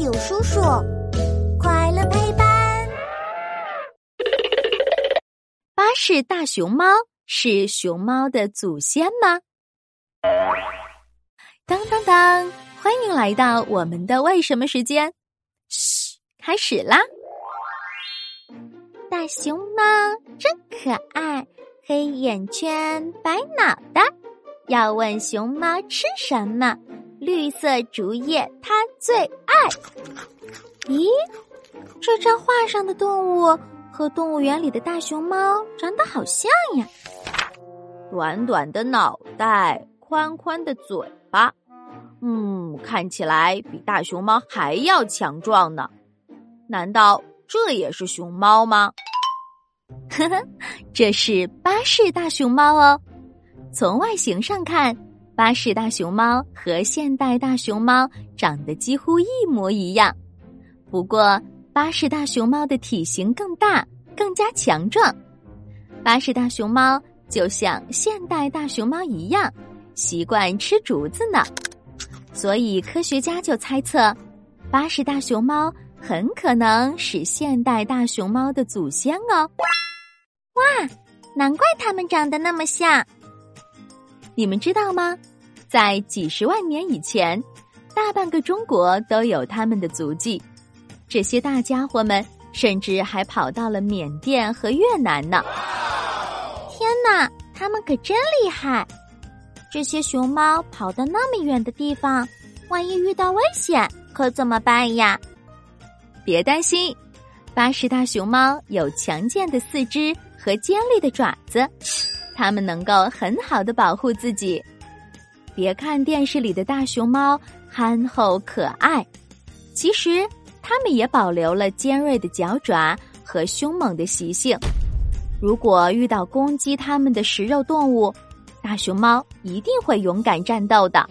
有叔叔，快乐陪伴。巴士大熊猫是熊猫的祖先吗？当当当！欢迎来到我们的为什么时间。嘘，开始啦！大熊猫真可爱，黑眼圈，白脑袋。要问熊猫吃什么？绿色竹叶它最。咦，这张画上的动物和动物园里的大熊猫长得好像呀！短短的脑袋，宽宽的嘴巴，嗯，看起来比大熊猫还要强壮呢。难道这也是熊猫吗？呵呵，这是巴士大熊猫哦。从外形上看。巴士大熊猫和现代大熊猫长得几乎一模一样，不过巴士大熊猫的体型更大，更加强壮。巴士大熊猫就像现代大熊猫一样，习惯吃竹子呢，所以科学家就猜测，巴士大熊猫很可能是现代大熊猫的祖先哦。哇，难怪它们长得那么像。你们知道吗？在几十万年以前，大半个中国都有他们的足迹。这些大家伙们甚至还跑到了缅甸和越南呢。天哪，他们可真厉害！这些熊猫跑到那么远的地方，万一遇到危险，可怎么办呀？别担心，巴士大熊猫有强健的四肢和尖利的爪子。它们能够很好的保护自己。别看电视里的大熊猫憨厚可爱，其实它们也保留了尖锐的脚爪和凶猛的习性。如果遇到攻击它们的食肉动物，大熊猫一定会勇敢战斗的。